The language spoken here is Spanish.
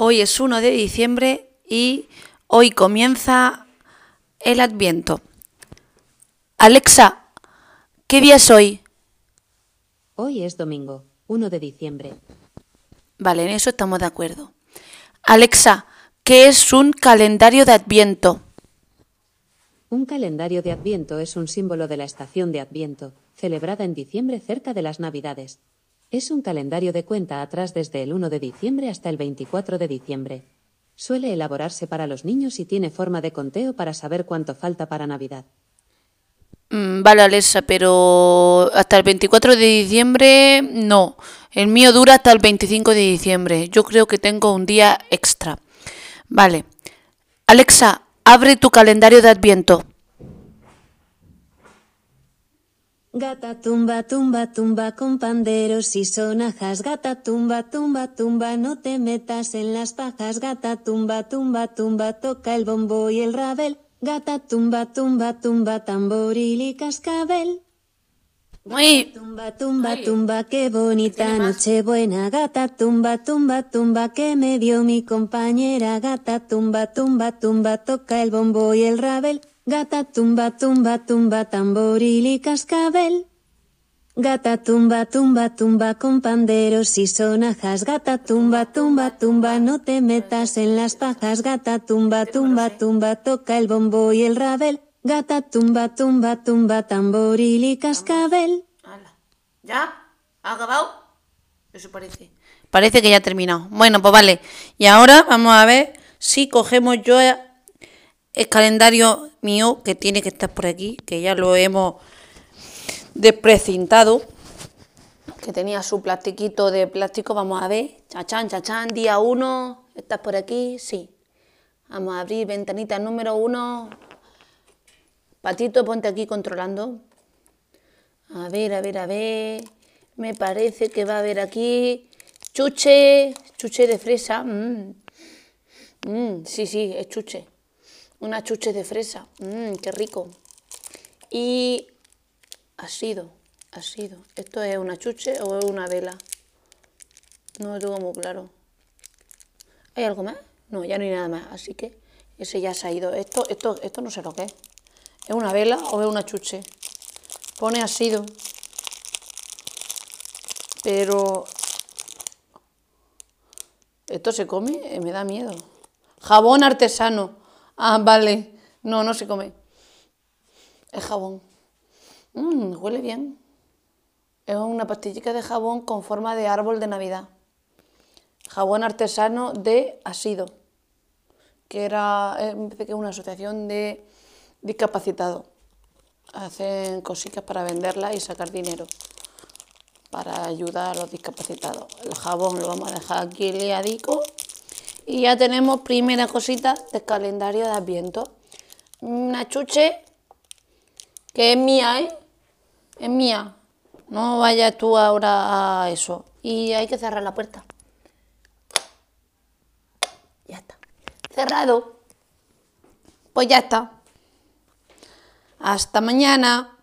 Hoy es 1 de diciembre y hoy comienza el Adviento. Alexa, ¿qué día es hoy? Hoy es domingo, 1 de diciembre. Vale, en eso estamos de acuerdo. Alexa, ¿qué es un calendario de Adviento? Un calendario de Adviento es un símbolo de la estación de Adviento, celebrada en diciembre cerca de las Navidades. Es un calendario de cuenta atrás desde el 1 de diciembre hasta el 24 de diciembre. Suele elaborarse para los niños y tiene forma de conteo para saber cuánto falta para Navidad. Mm, vale, Alexa, pero hasta el 24 de diciembre no. El mío dura hasta el 25 de diciembre. Yo creo que tengo un día extra. Vale. Alexa, abre tu calendario de Adviento. Gata tumba, tumba, tumba con panderos y sonajas. Gata tumba, tumba, tumba, no te metas en las pajas. Gata tumba, tumba, tumba, toca el bombo y el rabel. Gata tumba, tumba, tumba, tamboril y cascabel. Muy. Tumba, tumba, Ay. tumba, qué bonita noche buena. Gata tumba, tumba, tumba, que me dio mi compañera. Gata tumba, tumba, tumba, toca el bombo y el rabel. Gata tumba, tumba, tumba, tamboril y cascabel. Gata tumba, tumba, tumba con panderos y sonajas. Gata tumba, tumba, tumba, no te metas en las pajas. Gata tumba, tumba, tumba, toca el bombo y el rabel. Gata tumba, tumba, tumba, tamboril y cascabel. ¿Ya? ¿Ha acabado? Eso parece. Parece que ya ha terminado. Bueno, pues vale. Y ahora vamos a ver si cogemos yo el calendario mío, que tiene que estar por aquí, que ya lo hemos desprecintado, que tenía su plastiquito de plástico. Vamos a ver. Chachán, chachán, día 1. ¿Estás por aquí? Sí. Vamos a abrir ventanita número 1. Patito, ponte aquí controlando. A ver, a ver, a ver. Me parece que va a haber aquí chuche, chuche de fresa. Mm. Mm, sí, sí, es chuche. Una chuche de fresa. Mm, qué rico. Y ha sido. ¿Esto es una chuche o es una vela? No lo tengo muy claro. ¿Hay algo más? No, ya no hay nada más. Así que ese ya se ha ido. Esto, esto, esto no sé lo que es. ¿Es una vela o es una chuche? Pone ha sido. Pero... ¿Esto se come? Eh, me da miedo. Jabón artesano. Ah, vale. No, no se come. Es jabón. Mm, huele bien. Es una pastillica de jabón con forma de árbol de Navidad. Jabón artesano de Asido, que era, eh, que una asociación de discapacitados. Hacen cositas para venderlas y sacar dinero para ayudar a los discapacitados. El jabón lo vamos a dejar aquí liadico. Y ya tenemos primera cosita del calendario de Adviento. Una chuche que es mía, ¿eh? Es mía. No vayas tú ahora a eso. Y hay que cerrar la puerta. Ya está. Cerrado. Pues ya está. Hasta mañana.